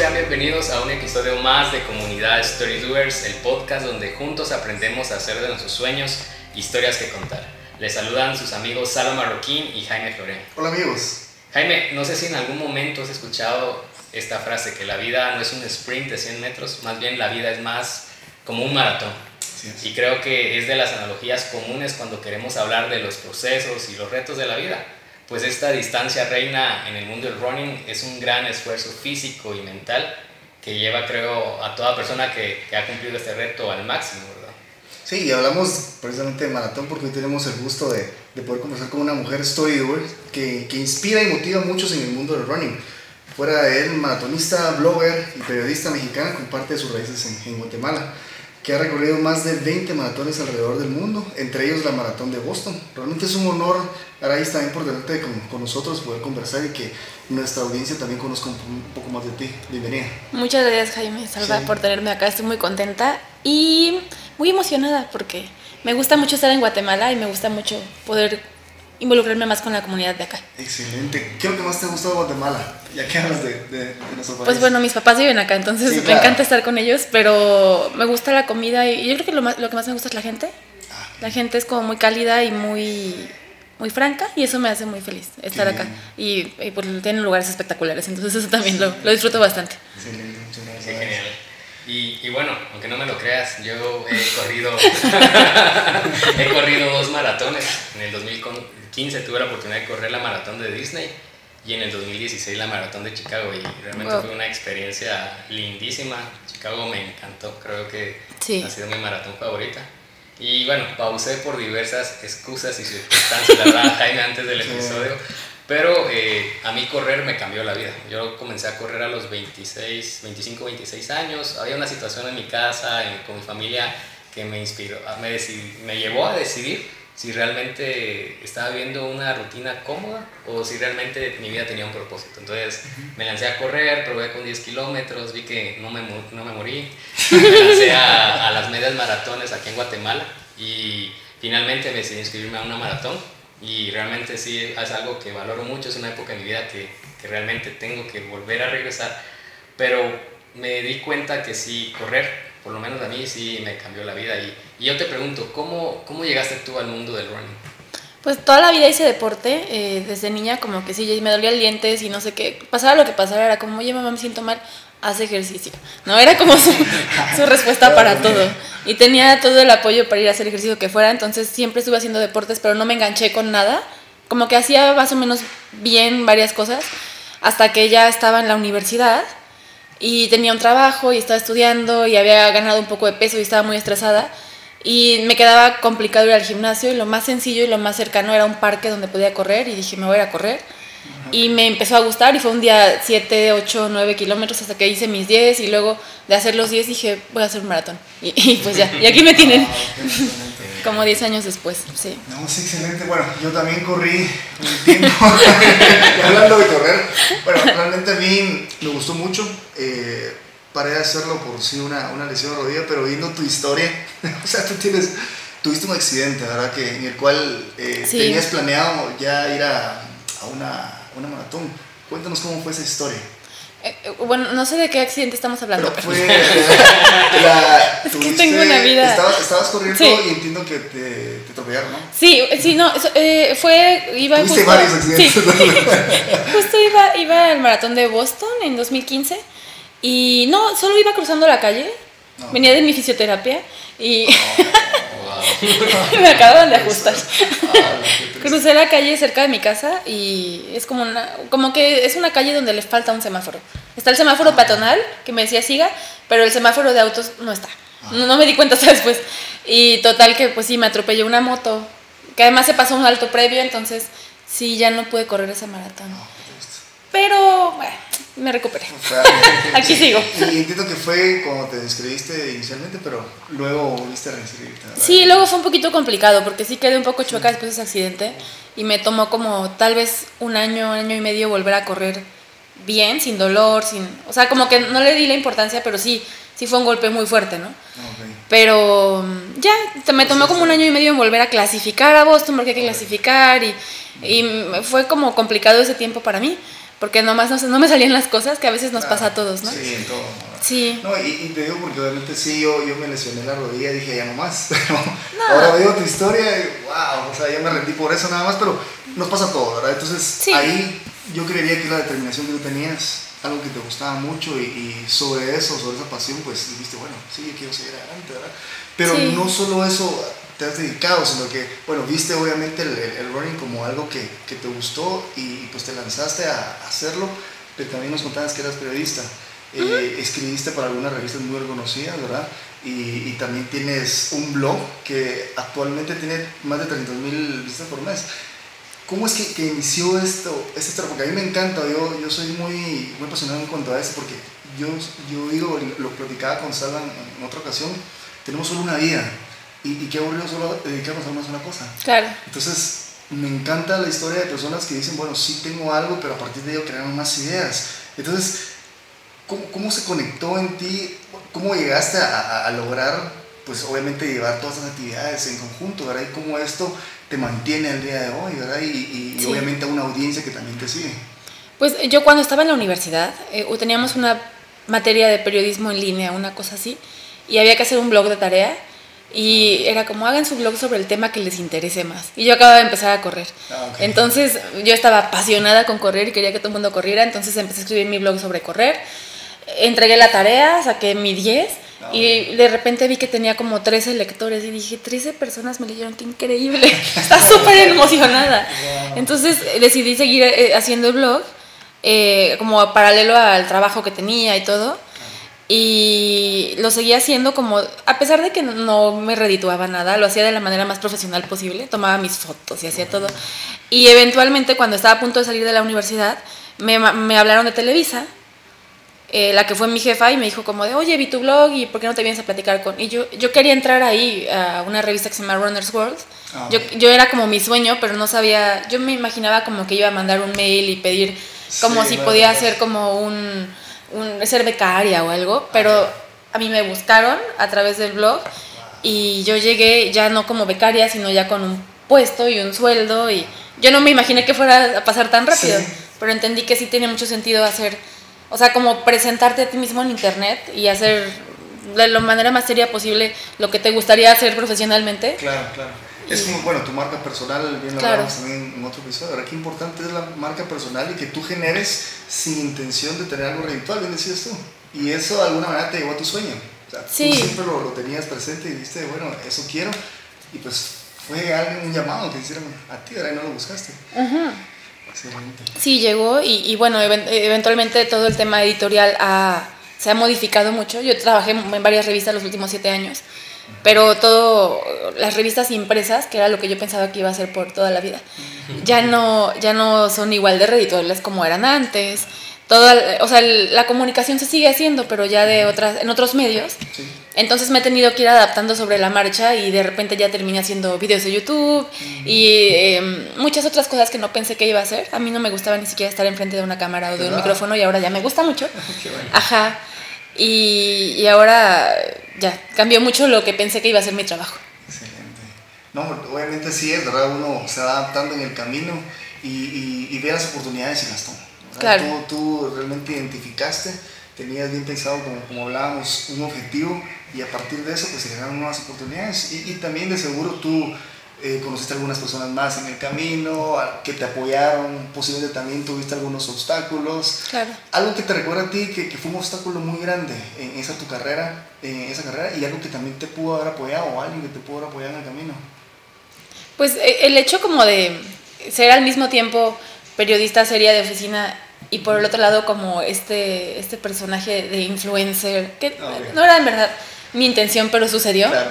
sean bienvenidos a un episodio más de Comunidad Story Doers, el podcast donde juntos aprendemos a hacer de nuestros sueños historias que contar. Les saludan sus amigos Salo Marroquín y Jaime Florén. Hola amigos. Jaime, no sé si en algún momento has escuchado esta frase, que la vida no es un sprint de 100 metros, más bien la vida es más como un maratón. Y creo que es de las analogías comunes cuando queremos hablar de los procesos y los retos de la vida. Pues esta distancia reina en el mundo del running es un gran esfuerzo físico y mental que lleva, creo, a toda persona que, ha cumplido este reto al máximo, ¿verdad? Sí, y hablamos precisamente de maratón porque hoy tenemos el gusto de, de poder conversar con una mujer storyboard que, que inspira y motiva a muchos en el mundo del running. Fuera de él, maratonista, blogger y periodista mexicana, comparte sus raíces en Guatemala que ha recorrido más de 20 maratones alrededor del mundo, entre ellos la maratón de Boston. Realmente es un honor, Araís, también por delante con, con nosotros, poder conversar y que nuestra audiencia también conozca un, poco más de ti. Bienvenida. Muchas gracias, Jaime Salva, sí. por tenerme acá. Estoy muy contenta y muy emocionada porque me gusta mucho estar en Guatemala y me gusta mucho poder involucrarme más con la comunidad de acá. Excelente. ¿Qué es lo que más te ha gustado de Guatemala? Ya que hablas de, de, de nuestro país. Pues bueno, mis papás viven acá, entonces sí, me claro. encanta estar con ellos, pero me gusta la comida y yo creo que lo, más, lo que más me gusta es la gente. Ah, la gente es como muy cálida y muy, muy franca y eso me hace muy feliz estar acá. Y, y pues, tienen lugares espectaculares, entonces eso también sí. lo, lo, disfruto bastante. Excelente, muchas gracias. Sí, genial. Y, y, bueno, aunque no me lo creas, yo he corrido, he corrido dos maratones. En el 2015 tuve la oportunidad de correr la maratón de Disney y en el 2016 la maratón de Chicago y realmente wow. fue una experiencia lindísima. Chicago me encantó, creo que sí. ha sido mi maratón favorita. Y bueno, pausé por diversas excusas y circunstancias, la verdad, Jaime, antes del episodio. Pero eh, a mí correr me cambió la vida. Yo comencé a correr a los 26, 25, 26 años. Había una situación en mi casa, en, con mi familia, que me inspiró, me, decidí, me llevó a decidir si realmente estaba viviendo una rutina cómoda o si realmente mi vida tenía un propósito. Entonces me lancé a correr, probé con 10 kilómetros, vi que no me, no me morí. Me lancé a, a las medias maratones aquí en Guatemala y finalmente me decidí inscribirme a una maratón y realmente sí es algo que valoro mucho, es una época de mi vida que, que, realmente tengo que volver a regresar, pero me di cuenta que sí, correr, por lo menos a mí sí me cambió la vida y, y yo te pregunto, ¿cómo, ¿cómo llegaste tú al mundo del running? Pues toda la vida hice deporte, eh, desde niña como que sí, me dolía el dientes y no sé qué, pasara lo que pasara, era como, oye mamá me siento mal, haz ejercicio, ¿no? Era como su, su respuesta para todo. Y tenía todo el apoyo para ir a hacer ejercicio que fuera, entonces siempre estuve haciendo deportes, pero no me enganché con nada. Como que hacía más o menos bien varias cosas, hasta que ya estaba en la universidad y tenía un trabajo y estaba estudiando y había ganado un poco de peso y estaba muy estresada. Y me quedaba complicado ir al gimnasio y lo más sencillo y lo más cercano era un parque donde podía correr y dije, me voy a correr. Y me empezó a gustar y fue un día 7, 8, 9 kilómetros hasta que hice mis 10 y luego de hacer los 10 dije, voy a hacer un maratón. Y, y pues ya, y aquí me tienen. Como 10 años después, sí. No, sí, excelente. Bueno, yo también corrí un tiempo. hablando de correr, bueno, realmente a mí me gustó mucho. Eh, paré de hacerlo por sí una, una lesión de rodilla, pero viendo tu historia, o sea, tú tienes, tuviste un accidente, ¿verdad? Que, en el cual eh, sí. tenías planeado ya ir a a una, una maratón. Cuéntanos cómo fue esa historia. Eh, bueno, no sé de qué accidente estamos hablando. Pero fue. la, es que tengo una vida. Estabas, estabas corriendo sí. y entiendo que te, te atropellaron, ¿no? Sí, sí, no. Eh, fue. Iba justo, varios accidentes. Sí, justo iba, iba al maratón de Boston en 2015 y no, solo iba cruzando la calle. No. Venía de mi fisioterapia y. me acaban de ajustar. Ah, Crucé la calle cerca de mi casa y es como una, como que es una calle donde le falta un semáforo. Está el semáforo ah. peatonal que me decía siga, pero el semáforo de autos no está. Ah. No, no, me di cuenta hasta después. Y total que pues sí, me atropelló una moto, que además se pasó un alto previo, entonces sí, ya no pude correr ese maratón. Pero bueno, me recuperé. O sea, Aquí sí, sigo. Y entiendo que fue como te describiste inicialmente, pero luego volviste a reinscribirte. Sí, luego fue un poquito complicado porque sí quedé un poco chueca después de ese accidente y me tomó como tal vez un año, año y medio volver a correr bien, sin dolor, sin, o sea, como que no le di la importancia, pero sí, sí fue un golpe muy fuerte, ¿no? Okay. Pero ya, me tomó como un año y medio en volver a clasificar a Boston porque hay que clasificar y, y fue como complicado ese tiempo para mí porque nomás no, no me salían las cosas que a veces nos Claro. pasa a todos, ¿no? Sí, en todo. Sí. No, y, y te digo porque obviamente sí, yo, yo me lesioné la rodilla y dije ya no más. Ahora veo tu historia y wow, o sea, ya me rendí por eso nada más, pero nos pasa todo, ¿verdad? Entonces Sí. ahí yo creería que la determinación que tú tenías, algo que te gustaba mucho y, y sobre eso, sobre esa pasión, pues dijiste, bueno, sí, yo quiero seguir adelante, ¿verdad? Pero Sí. no solo eso te has dedicado, sino que, bueno, viste obviamente el, el- el running como algo que, que te gustó y pues te lanzaste a hacerlo, pero también nos contabas que eras periodista. Eh, escribiste para algunas revistas muy reconocidas, ¿verdad? Y, y también tienes un blog que actualmente tiene más de 300 mil visitas por mes. ¿Cómo es que, que inició esto, este trabajo? Porque a mí me encanta, yo, yo soy muy, muy apasionado en cuanto a eso, porque yo, yo digo, lo platicaba con Salva en, en otra ocasión, tenemos solo una vida y, y qué aburrido solo dedicarnos a una sola cosa. Claro. Entonces, me encanta la historia de personas que dicen, bueno, sí tengo algo, pero a partir de ello crearon más ideas. Entonces, ¿cómo, cómo se conectó en ti? ¿Cómo llegaste a, a- a lograr, pues obviamente, llevar todas esas actividades en conjunto, ¿verdad? Y cómo esto te mantiene el día de hoy, ¿verdad? Y, y- y Sí. obviamente a una audiencia que también te sigue. Pues yo cuando estaba en la universidad eh, teníamos una materia de periodismo en línea, una cosa así, y había que hacer un blog de tarea y era como hagan su blog sobre el tema que les interese más. Y yo acababa de empezar a correr. Ah. Entonces yo estaba apasionada con correr y quería que todo el mundo corriera, entonces empecé a escribir mi blog sobre correr. Entregué la tarea, saqué mi 10 Ah, y de repente vi que tenía como 13 lectores y dije, 13 personas me leyeron, qué increíble. Estaba súper emocionada. Entonces decidí seguir eh, haciendo el blog eh, como paralelo al trabajo que tenía y todo. Y lo seguía haciendo como, a pesar de que no me redituaba nada, lo hacía de la manera más profesional posible, tomaba mis fotos y hacía todo. Y eventualmente cuando estaba a punto de salir de la universidad, me, me hablaron de Televisa, eh, la que fue mi jefa, y me dijo como de, oye, vi tu blog y ¿por qué no te vienes a platicar con...? Y yo, yo quería entrar ahí a una revista que se llama Runner's World. Ah, Yo, yo era como mi sueño, pero no sabía, yo me imaginaba como que iba a mandar un mail y pedir como Sí, si podía ser como un, un- ser becaria o algo, pero a mí me buscaron a través del blog y yo llegué ya no como becaria, sino ya con un puesto y un sueldo y yo no me imaginé que fuera a pasar tan rápido, Sí. pero entendí que sí tiene mucho sentido hacer, o sea, como presentarte a ti mismo en internet y hacer de la manera más seria posible lo que te gustaría hacer profesionalmente. Claro, claro. Es como, bueno, tu marca personal, bien lo Claro. hablamos también en otro episodio. Ahora, qué importante es la marca personal y que tú generes sin intención de tener algo reditual, bien decías tú. Y eso de alguna manera te llevó a tu sueño. O sea, Sí. tú siempre lo, lo tenías presente y dijiste, bueno, eso quiero. Y pues fue alguien, un llamado que hicieron a ti, ahora y no lo buscaste. Excelente. Sí, llegó y, y bueno, even- eventualmente todo el tema editorial ha- se ha modificado mucho. Yo trabajé en varias revistas los últimos siete años, pero todo, las revistas impresas, que era lo que yo pensaba que iba a hacer por toda la vida, ya no, ya no son igual de redituables como eran antes. Toda, o sea, la comunicación se sigue haciendo, pero ya de otras, en otros medios. Sí. Entonces me he tenido que ir adaptando sobre la marcha y de repente ya terminé haciendo videos de YouTube y eh, muchas otras cosas que no pensé que iba a hacer. A mí no me gustaba ni siquiera estar enfrente de una cámara o de un micrófono y ahora ya me gusta mucho. Qué bueno. Ajá. Y, y ahora ya cambió mucho lo que pensé que iba a ser mi trabajo. Excelente. No, obviamente sí es, ¿verdad? Uno se va adaptando en el camino y, y, y ve las oportunidades y las toma. Claro. Tú, tú realmente identificaste, tenías bien pensado, como, como hablábamos, un objetivo y a partir de eso pues se generaron nuevas oportunidades y, y también de seguro tú eh, conociste a algunas personas más en el camino que te apoyaron, posiblemente también tuviste algunos obstáculos. Claro. Algo que te recuerda a ti que, que fue un obstáculo muy grande en esa tu carrera, en esa carrera y algo que también te pudo haber apoyado o alguien que te pudo haber apoyado en el camino. Pues eh, el hecho como de ser al mismo tiempo periodista seria de oficina y por el otro lado como este, este personaje de influencer, que Ah, no era en verdad mi intención, pero sucedió. Claro.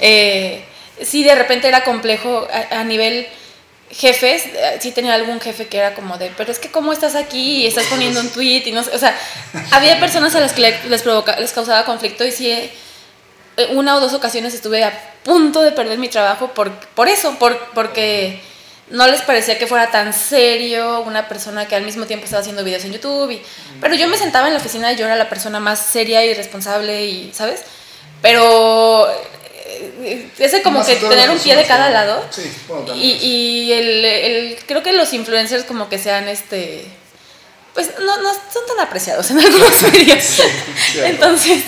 Eh, sí, de repente era complejo a, nivel jefes, eh, sí tenía algún jefe que era como de, pero es que cómo estás aquí y estás poniendo un tweet y no sé, o sea, había personas a las que le- les, provoca, les causaba conflicto y sí, eh, una o dos ocasiones estuve a punto de perder mi trabajo por, por eso, por, porque no les parecía que fuera tan serio una persona que al mismo tiempo estaba haciendo videos en YouTube. Y, pero yo me sentaba en la oficina y yo era la persona más seria y responsable y, ¿sabes? Pero ese como Más que tener un pie de cada lado. Sí, bueno, también Y, y el, el- creo que los influencers como que se han este pues no, no son tan apreciados en algunos medios. Entonces,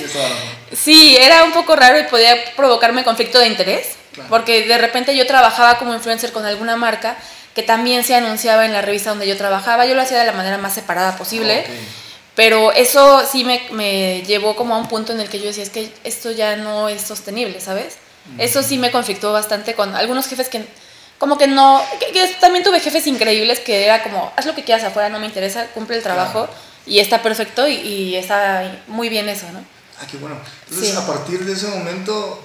sí, era un poco raro y podía provocarme conflicto de interés, porque de repente yo trabajaba como influencer con alguna marca que también se anunciaba en la revista donde yo trabajaba, yo lo hacía de la manera más separada posible. Pero eso sí me, me, llevó como a un punto en el que yo decía, es que esto ya no es sostenible, ¿sabes? Eso sí me conflictó bastante con algunos jefes que como que no, que, también tuve jefes increíbles que era como, haz lo que quieras afuera, no me interesa, cumple el trabajo y está perfecto y, está muy bien eso, ¿no? Ah, qué bueno. Entonces, a partir de ese momento,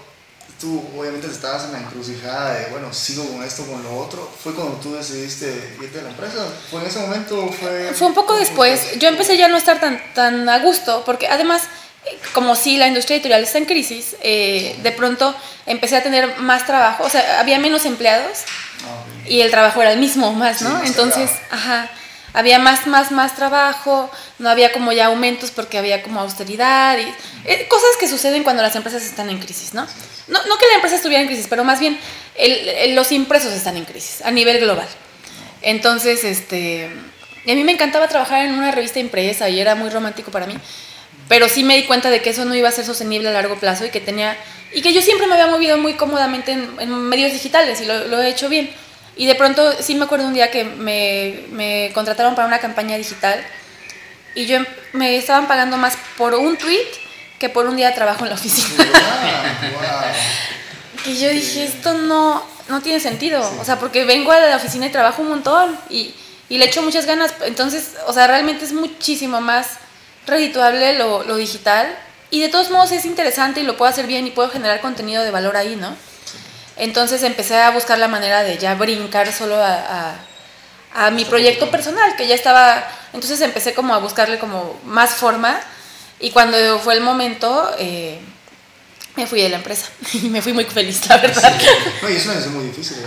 tú obviamente estabas en la encrucijada de, bueno, sigo con esto, con lo otro. ¿Fue cuando tú decidiste irte de la empresa? ¿Fue en ese momento o fue...? Fue un poco después. Yo empecé ya a no estar tan, tan a gusto, porque además como si la industria editorial está en crisis, eh, de pronto empecé a tener más trabajo, o sea, había menos empleados ah, y el trabajo era el mismo, más, ¿no? Entonces, ajá, había más, más, más trabajo, no había como ya aumentos porque había como austeridad y eh, cosas que suceden cuando las empresas están en crisis, ¿no? No, que la empresa estuviera en crisis, pero más bien los impresos están en crisis a nivel global. Entonces, este, a mí me encantaba trabajar en una revista impresa y era muy romántico para mí pero sí me di cuenta de que eso no iba a ser sostenible a largo plazo y que tenía y que yo siempre me había movido muy cómodamente en, medios digitales y lo, he hecho bien. Y de pronto sí me acuerdo un día que me, me, contrataron para una campaña digital y yo me estaban pagando más por un tweet que por un día trabajo en la oficina. y yo dije, esto no, no tiene sentido, o sea, porque vengo a la oficina y trabajo un montón y, y le echo muchas ganas, entonces, o sea, realmente es muchísimo más redituable lo, lo, digital. Y de todos modos es interesante y lo puedo hacer bien y puedo generar contenido de valor ahí, ¿no? Entonces empecé a buscar la manera de ya brincar solo a, a, mi proyecto personal, que ya estaba, entonces empecé como a buscarle como más forma y cuando fue el momento eh, me fui de la empresa y me fui muy feliz, la verdad. No, y eso es muy difícil,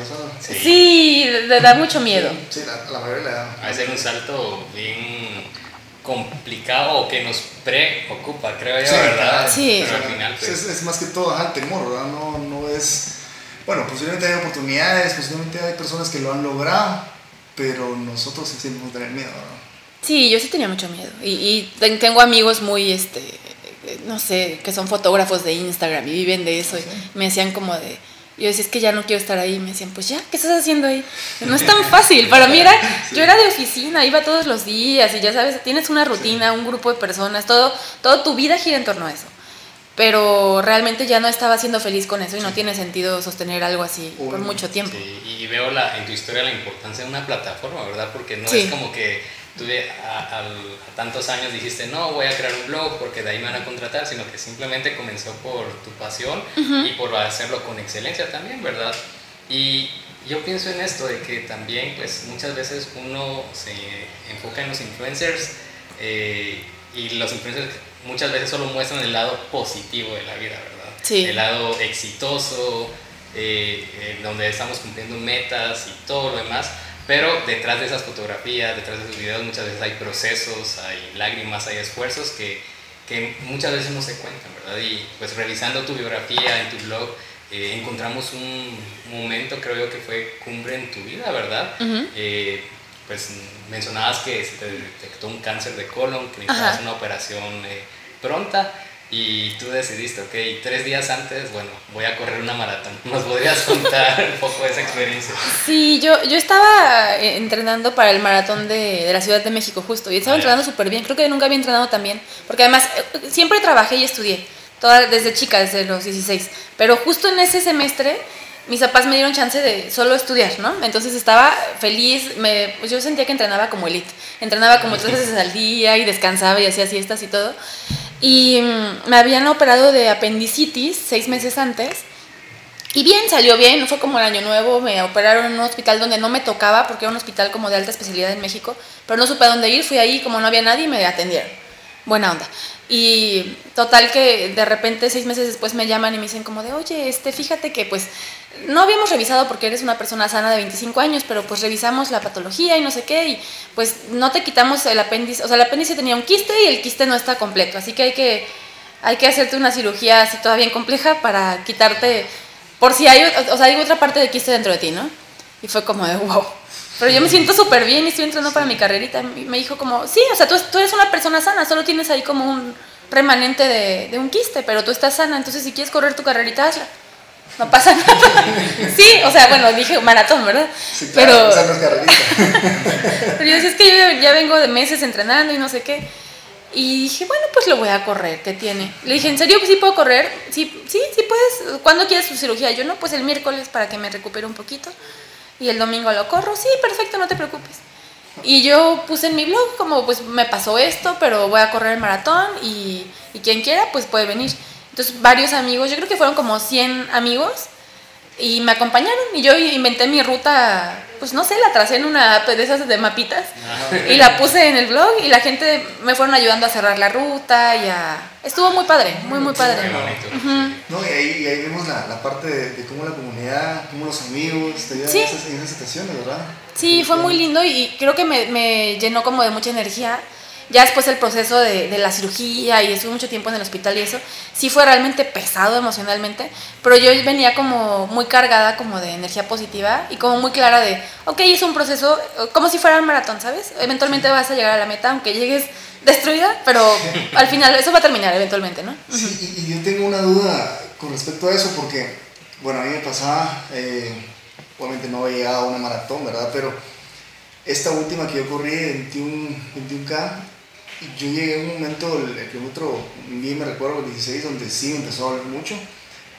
Sí, sí da mucho miedo. Sí, la, la mayoría le da. A hacer un salto bien complicado o que nos preocupa, creo yo, ¿verdad? Sí. Pero al final, pues... es, más que todo el temor, ¿verdad? No, no es... Bueno, posiblemente hay oportunidades, posiblemente hay personas que lo han logrado, pero nosotros sí tenemos que tener miedo, ¿verdad? Sí, yo sí tenía mucho miedo. Y, y, tengo amigos muy, este, no sé, que son fotógrafos de Instagram y viven de eso. Y me decían como de yo decía, es que ya no quiero estar ahí. Y me decían, pues ya, ¿qué estás haciendo ahí? No es tan fácil. Para mí era, yo era de oficina, iba todos los días y ya sabes, tienes una rutina, un grupo de personas, todo, toda tu vida gira en torno a eso. Pero realmente ya no estaba siendo feliz con eso y no tiene sentido sostener algo así por mucho tiempo. y veo la, en tu historia la importancia de una plataforma, ¿verdad? Porque no es como que tú a, tantos años dijiste, no, voy a crear un blog porque de ahí me van a contratar, sino que simplemente comenzó por tu pasión y por hacerlo con excelencia también, ¿verdad? Y yo pienso en esto, de que también pues muchas veces uno se enfoca en los influencers eh, y los influencers muchas veces solo muestran el lado positivo de la vida, ¿verdad? Sí. El lado exitoso, eh, donde estamos cumpliendo metas y todo lo demás pero detrás de esas fotografías, detrás de esos videos, muchas veces hay procesos, hay lágrimas, hay esfuerzos que, que muchas veces no se cuentan, ¿verdad? Y pues revisando tu biografía en tu blog, eh, encontramos un momento, creo yo, que fue cumbre en tu vida, ¿verdad? Eh, pues mencionabas que se te detectó un cáncer de colon, que necesitabas una operación eh, pronta y tú decidiste, ok, tres días antes, bueno, voy a correr una maratón. ¿Nos podrías contar un poco de esa experiencia? Sí, yo, yo estaba eh, entrenando para el maratón de, de la Ciudad de México justo, y estaba ah, entrenando súper bien, creo que nunca había entrenado tan bien, porque además eh, siempre trabajé y estudié, toda, desde chica, desde los 16, pero justo en ese semestre mis papás me dieron chance de solo estudiar, ¿no? Entonces estaba feliz, me, pues yo sentía que entrenaba como elite, entrenaba como tres veces al día y descansaba y hacía siestas y todo. Y mm, me habían operado de apendicitis seis meses antes. Y bien, salió bien, no fue como el año nuevo, me operaron en un hospital donde no me tocaba, porque era un hospital como de alta especialidad en México, pero no supe a dónde ir, fui ahí, como no había nadie, me atendieron. Buena onda. Y total que de repente seis meses después me llaman y me dicen como de, oye, este, fíjate que pues no habíamos revisado porque eres una persona sana de 25 años, pero pues revisamos la patología y no sé qué, y pues no te quitamos el apéndice, o sea, el apéndice tenía un quiste y el quiste no está completo, así que hay que, hay que hacerte una cirugía así todavía bien compleja para quitarte, por si hay, o sea, hay otra parte del quiste dentro de ti, ¿no? Y fue como de, wow. Pero yo me siento súper bien y estoy entrando para mi carrerita. Y me dijo como, sí, o sea, tú, tú eres una persona sana, solo tienes ahí como un remanente de, de un quiste, pero tú estás sana, entonces si quieres correr tu carrerita, hazla. No pasa nada. Sí, o sea, bueno, dije maratón, ¿verdad? Sí, claro, pero, pero yo decía, es que yo ya- ya vengo de meses entrenando y no sé qué. Y dije, bueno, pues lo voy a correr, ¿qué tiene? Le dije, ¿en serio que sí puedo correr? Sí, sí, sí puedes. ¿Cuándo quieres tu cirugía? Yo no, pues el miércoles para que me recupere un poquito. Y el domingo lo corro. Sí, perfecto, no te preocupes. Y yo puse en mi blog como, pues me pasó esto, pero voy a correr el maratón y, y quien quiera, pues puede venir. Entonces varios amigos, yo creo que fueron como 100 amigos y me acompañaron y yo inventé mi ruta, pues no sé, la tracé en una app de esas de mapitas y la puse en el blog y la gente me fueron ayudando a cerrar la ruta y a... Estuvo muy padre, muy muy padre. Muy. No, y ahí, y ahí vemos la, la parte de, de cómo la comunidad, cómo los amigos te ayudan Sí. en, esas, en esas situaciones, ¿verdad? Sí, fue muy lindo y creo que me, me llenó como de mucha energía. Ya después el proceso de, de la cirugía y estuve mucho tiempo en el hospital y eso, sí fue realmente pesado emocionalmente, pero yo venía como muy cargada como de energía positiva y como muy clara de, ok, es un proceso como si fuera un maratón, ¿sabes? Eventualmente vas a llegar a la meta, aunque llegues destruida, pero al final eso va a terminar eventualmente, ¿no? Sí, y, y yo tengo una duda con respecto a eso, porque, bueno, a mí me pasaba, eh, obviamente no había llegado a una maratón, ¿verdad? Pero esta última que yo corrí, 21, 21K, yo llegué a un momento, el, el kilómetro, bien me recuerdo, el 16, donde sí me empezó a doler mucho,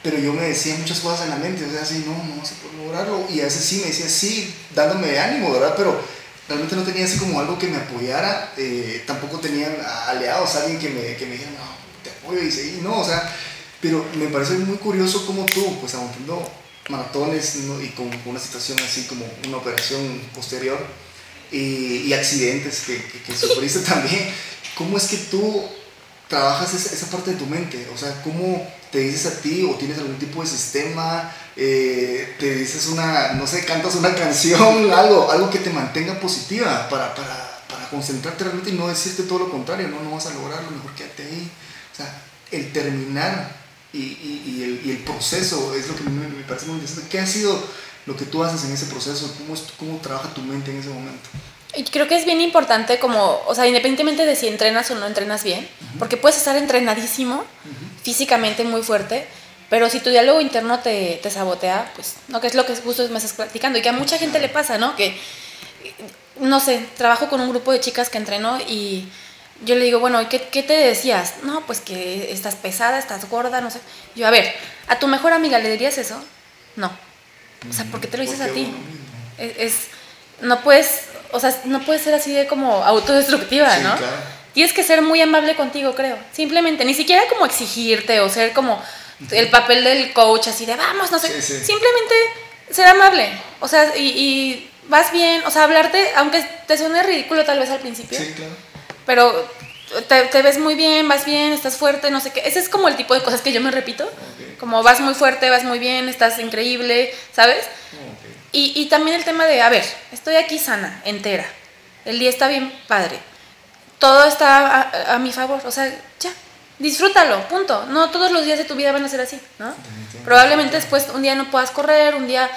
pero yo me decía muchas cosas en la mente, o sea, así, no, no se puede lograrlo, y a veces sí me decía sí, dándome ánimo, ¿verdad? Pero realmente no tenía así como algo que me apoyara, eh, tampoco tenían aliados, alguien que me, que me dijera, no, te apoyo y no, o sea, pero me parece muy curioso como tú, pues aguantando maratones ¿no? y con una situación así como una operación posterior y, y accidentes que, que, que sufriste también, ¿cómo es que tú trabajas esa, parte de tu mente? O sea, ¿cómo te dices a ti o tienes algún tipo de sistema? Eh, te dices una, no sé, cantas una canción, algo, algo que te mantenga positiva para, para, concentrarte realmente y no decirte todo lo contrario, no, no vas a lograrlo, mejor quédate ahí. O sea, el terminar y, y el proceso es lo que me, me parece muy interesante. ¿Qué ha sido lo que tú haces en ese proceso? ¿Cómo, es, cómo trabaja tu mente en ese momento? Y creo que es bien importante como, o sea, independientemente de si entrenas o no entrenas bien, porque puedes estar entrenadísimo, físicamente muy fuerte, pero si tu diálogo interno te, te sabotea, pues, ¿no? Que es lo que justo me estás platicando y que a mucha gente le pasa, ¿no? Que, no sé, trabajo con un grupo de chicas que entreno y yo le digo, bueno, ¿y qué, qué te decías? No, pues que estás pesada, estás gorda, no sé. Yo, a ver, ¿a tu mejor amiga le dirías eso? No. O sea, ¿por qué te lo dices a ti? Es, es- no puedes, o sea, no puedes ser así de como autodestructiva, Sí, ¿no? claro. Tienes que ser muy amable contigo, creo. Simplemente, ni siquiera como exigirte o ser como el papel del coach, así de vamos, no sé. Sí, sí. Simplemente ser amable. O sea, y, y vas bien, o sea, hablarte, aunque te suene ridículo tal vez al principio, Sí, claro. pero te, te ves muy bien, vas bien, estás fuerte, no sé qué. Ese es como el tipo de cosas que yo me repito. Como vas muy fuerte, vas muy bien, estás increíble, ¿sabes? Y, y también el tema de, a ver, estoy aquí sana, entera. El día está bien padre. Todo está a, a mi favor. O sea, ya, disfrútalo, punto. No todos los días de tu vida van a ser así, ¿no? Probablemente después un día no puedas correr, un día...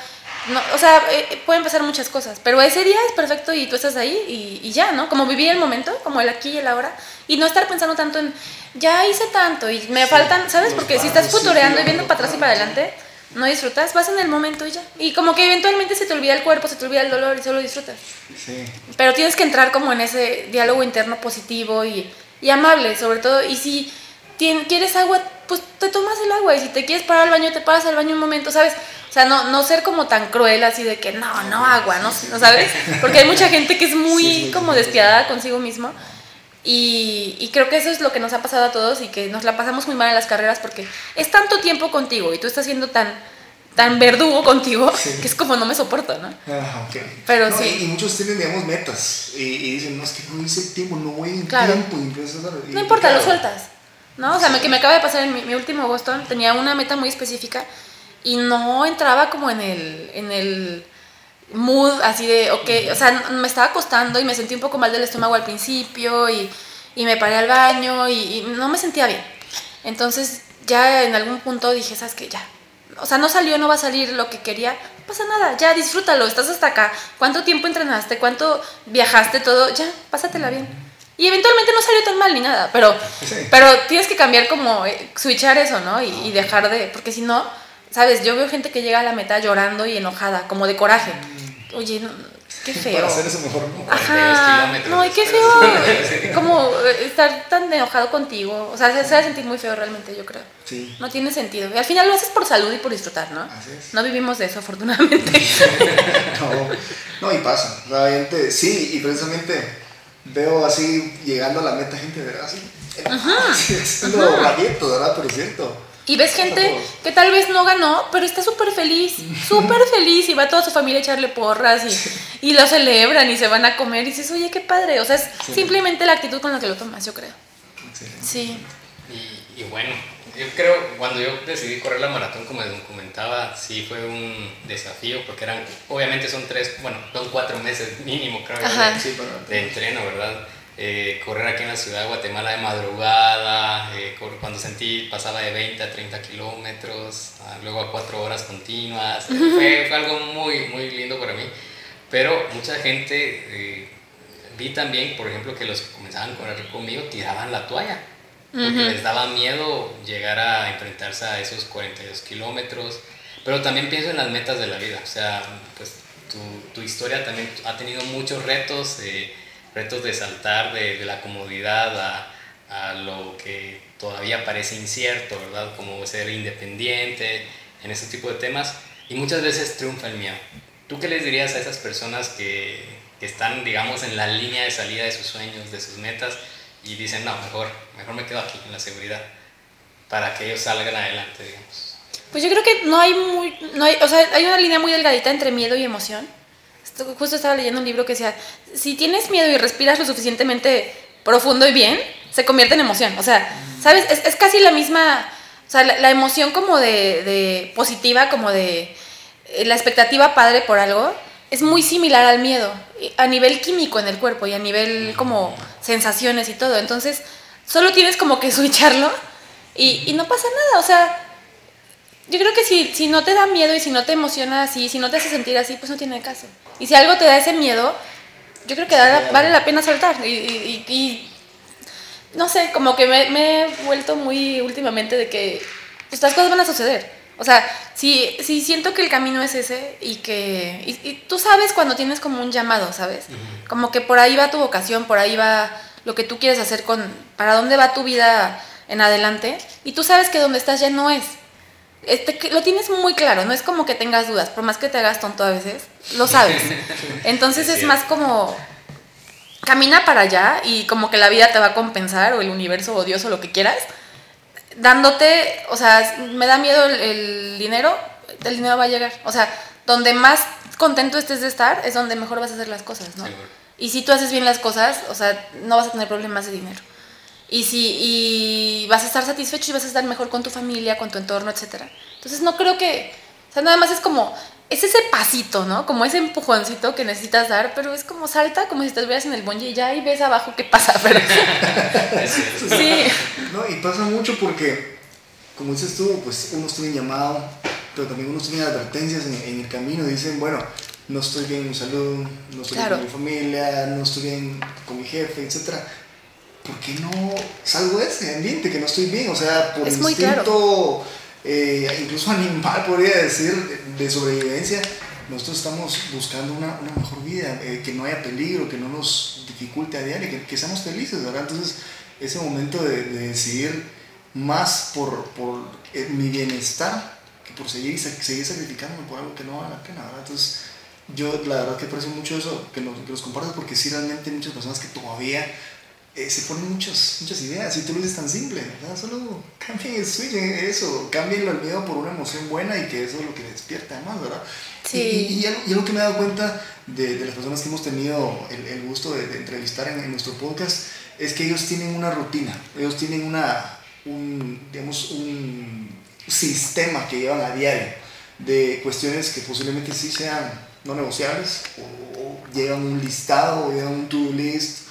No, o sea, eh, pueden pasar muchas cosas, pero ese día es perfecto y tú estás ahí y, y ya, ¿no? Como vivir el momento, como el aquí y el ahora, y no estar pensando tanto en, ya hice tanto y me faltan, ¿sabes? Porque si estás sí, futureando y viendo para atrás y para adelante, no disfrutas, vas en el momento y ya. Y como que eventualmente se te olvida el cuerpo, se te olvida el dolor y solo disfrutas. Sí. Pero tienes que entrar como en ese diálogo interno positivo y, y amable, sobre todo. Y si quieres agua, pues te tomas el agua. Y si te quieres parar al baño, te paras al baño un momento, ¿sabes? O sea, no, no ser como tan cruel así de que no, no agua, ¿no? ¿no sabes? Porque hay mucha gente que es muy Sí, como despiadada consigo mismo. Y, y creo que eso es lo que nos ha pasado a todos y que nos la pasamos muy mal en las carreras porque es tanto tiempo contigo y tú estás siendo tan, tan verdugo contigo Sí. que es como no me soporto, ¿no? Ajá, ok. Pero No, sí. Y, y muchos tienen, digamos, metas y, y dicen, no, es que no hice tiempo, no voy en Claro. tiempo. No importa, lo claro. sueltas. ¿No? O sea, que me acaba de pasar en mi, último Boston, tenía una meta muy específica y no entraba como en el, en el mood así de, ok, o sea, me estaba costando y me sentí un poco mal del estómago al principio y, y me paré al baño y, no me sentía bien. Entonces ya en algún punto dije, ¿sabes qué? Ya, o sea, no salió, no va a salir lo que quería, no pasa nada, ya disfrútalo, estás hasta acá. ¿Cuánto tiempo entrenaste? ¿Cuánto viajaste? Todo, ya, pásatela bien. Y eventualmente no salió tan mal ni nada, pero, pero tienes que cambiar como, eh, switchar eso, ¿no? Y, y dejar de, porque si no, sabes, yo veo gente que llega a la meta llorando y enojada, como de coraje. Oye, no, qué feo. Para hacer eso mejor, ¿no? Ajá, no, y qué feo, como eh, estar tan enojado contigo, o sea, se, se va a sentir muy feo realmente, yo creo. Sí. No tiene sentido. Y al final lo haces por salud y por disfrutar, ¿no? Así es. No vivimos de eso, afortunadamente. No, no, y pasa. Realmente, sí, y precisamente veo así, llegando a la meta, gente, ¿verdad? Así, así haciendo rayetos, ¿verdad? Pero es cierto. Y ves gente que tal vez no ganó, pero está súper feliz, súper feliz y va toda su familia a echarle porras y, y lo celebran y se van a comer y dices, oye, qué padre. O sea, es simplemente la actitud con la que lo tomas, yo creo. Excelente. Sí. Y, y bueno, yo creo, cuando yo decidí correr la maratón, como les comentaba, sí fue un desafío, porque eran, obviamente son tres, bueno, son cuatro meses mínimo, creo, de, Sí, de entreno, ¿verdad? Eh, correr aquí en la ciudad de Guatemala de madrugada, eh, cuando sentí pasaba de 20 a 30 kilómetros, ah, luego a cuatro horas continuas, fue, fue algo muy, muy lindo para mí, pero mucha gente, eh, vi también, por ejemplo, que los que comenzaban a correr conmigo tiraban la toalla porque les daba miedo llegar a enfrentarse a esos 42 kilómetros. Pero también pienso en las metas de la vida. O sea, pues tu, tu historia también ha tenido muchos retos, eh, retos de saltar de, de la comodidad a, a lo que todavía parece incierto, ¿verdad? Como ser independiente, en ese tipo de temas. Y muchas veces triunfa el miedo. ¿Tú qué les dirías a esas personas que, que están, digamos, en la línea de salida de sus sueños, de sus metas, y dicen, no, mejor, mejor me quedo aquí, en la seguridad, para que ellos salgan adelante, digamos? Pues yo creo que no hay muy, no hay, o sea, hay una línea muy delgadita entre miedo y emoción. Justo estaba leyendo un libro que decía, si tienes miedo y respiras lo suficientemente profundo y bien, se convierte en emoción. O sea, ¿sabes? Es, es casi la misma, o sea, la, la emoción como de, de positiva, como de eh, la expectativa padre por algo, es muy similar al miedo, a nivel químico en el cuerpo y a nivel como sensaciones y todo. Entonces, solo tienes como que switcharlo y, y no pasa nada, o sea, yo creo que si, si no te da miedo y si no te emociona así, si no te hace sentir así, pues no tiene caso. Y si algo te da ese miedo, yo creo que da- vale la pena saltar. Y, y- y- y no sé, como que me, me he vuelto muy últimamente de que pues, estas cosas van a suceder. O sea, si, si siento que el camino es ese y que... Y, y tú sabes cuando tienes como un llamado, ¿sabes? Como que por ahí va tu vocación, por ahí va lo que tú quieres hacer con... Para dónde va tu vida en adelante. Y tú sabes que donde estás ya no es. Este, que lo tienes muy claro, no es como que tengas dudas, por más que te hagas tonto a veces, lo sabes. Entonces Es es más como camina para allá y como que la vida te va a compensar o el universo o Dios o lo que quieras, dándote, o sea, me da miedo el, el dinero, el dinero va a llegar. O sea, donde más contento estés de estar es donde mejor vas a hacer las cosas, ¿no? Y si tú haces bien las cosas, o sea, no vas a tener problemas de dinero. Y si y vas a estar satisfecho y vas a estar mejor con tu familia, con tu entorno, etcétera. Entonces no creo que, o sea, nada más es como es ese pasito, ¿no? Como ese empujoncito que necesitas dar, pero es como salta, como si te estuvieras en el bungee y ya y ves abajo qué pasa, pero sí. No, y pasa mucho porque, como dices tú, pues unos tienen llamado, pero también unos tienen advertencias en, en el camino. Dicen, bueno, no estoy bien en mi salud, no estoy Claro. bien con mi familia, no estoy bien con mi jefe, etc. ¿Por qué no salgo de ese ambiente que no estoy bien? O sea, por Es muy instinto, eh, incluso animal, podría decir, de, sobrevivencia, nosotros estamos buscando una, una mejor vida, eh, que no haya peligro, que no nos dificulte a diario, que, que seamos felices, ¿verdad? Entonces, ese momento de, de decidir más por, por eh, mi bienestar que por seguir, seguir sacrificándome por algo que no vale la pena, ¿verdad? Entonces, yo la verdad que aprecio mucho eso, que nos, que nos compartas, porque sí realmente hay muchas personas que todavía eh, se ponen muchas, muchas ideas, y tú lo dices tan simple, ¿verdad? Solo cambien el switch en eso, cambien el miedo por una emoción buena y que eso es lo que despierta además, ¿verdad? Sí. Y, y, y algo, y algo que me he dado cuenta de, de las personas que hemos tenido el, el gusto de, de entrevistar en, en nuestro podcast es que ellos tienen una rutina, ellos tienen una, un, digamos, un sistema que llevan a diario de cuestiones que posiblemente sí sean no negociables o, o llevan un listado o llevan un to-do list,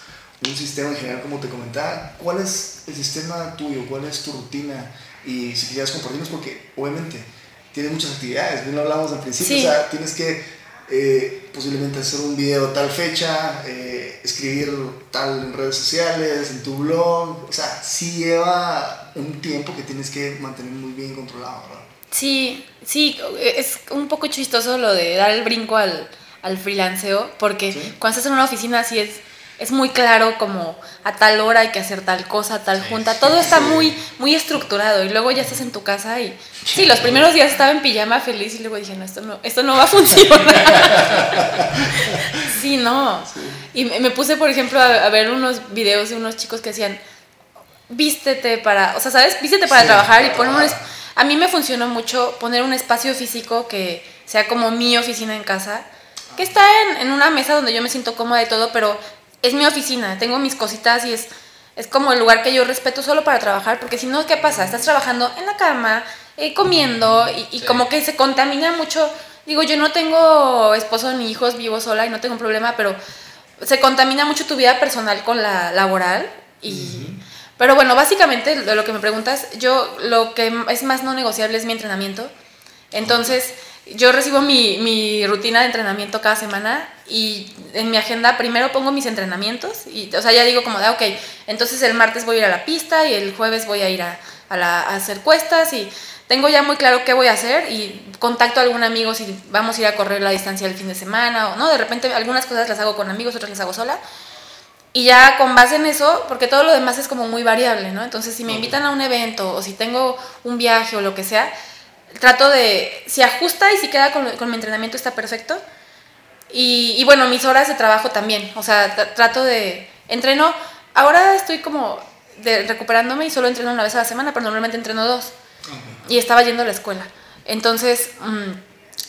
un sistema en general como te comentaba. ¿Cuál es el sistema tuyo? ¿Cuál es tu rutina? Y si quisieras compartirnos, porque obviamente tienes muchas actividades, bien lo hablamos al principio, Sí. o sea, tienes que eh, posiblemente hacer un video tal fecha, eh, escribir tal en redes sociales, en tu blog, o sea, sí lleva un tiempo que tienes que mantener muy bien controlado, ¿verdad? Sí, sí, es un poco chistoso lo de dar el brinco al, al freelanceo, porque Sí. cuando estás en una oficina sí es, es muy claro como a tal hora hay que hacer tal cosa, tal junta, todo está muy, muy estructurado y luego ya estás en tu casa y sí, los primeros días estaba en pijama feliz y luego dije, no, esto no, esto no va a funcionar. sí, no. Y me puse, por ejemplo, a, a ver unos videos de unos chicos que decían, vístete para, o sea, ¿sabes? Vístete para Sí, trabajar y poner un... A mí me funcionó mucho poner un espacio físico que sea como mi oficina en casa, que está en, en una mesa donde yo me siento cómoda y todo, pero es mi oficina, tengo mis cositas y es, es como el lugar que yo respeto solo para trabajar, porque si no, ¿qué pasa? Estás trabajando en la cama, eh, comiendo y, y Sí. como que se contamina mucho. Digo, yo no tengo esposo ni hijos, vivo sola y no tengo un problema, pero se contamina mucho tu vida personal con la laboral y... Pero bueno, básicamente lo que me preguntas, yo lo que es más no negociable es mi entrenamiento. Entonces, yo recibo mi, mi rutina de entrenamiento cada semana y en mi agenda primero pongo mis entrenamientos y, o sea, ya digo como de, ah, ok, entonces el martes voy a ir a la pista y el jueves voy a ir a, a la- a hacer cuestas y tengo ya muy claro qué voy a hacer y contacto a algún amigo si vamos a ir a correr la distancia el fin de semana o no, de repente algunas cosas las hago con amigos, otras las hago sola. Y ya con base en eso, porque todo lo demás es como muy variable, ¿no? Entonces, si me invitan a un evento o si tengo un viaje o lo que sea, trato de, si ajusta y si queda con, con mi entrenamiento está perfecto. Y, y bueno, mis horas de trabajo también, o sea, tra- trato de, entreno, ahora estoy como de, recuperándome y solo entreno una vez a la semana, pero normalmente entreno dos. Y estaba yendo a la escuela. Entonces, mm,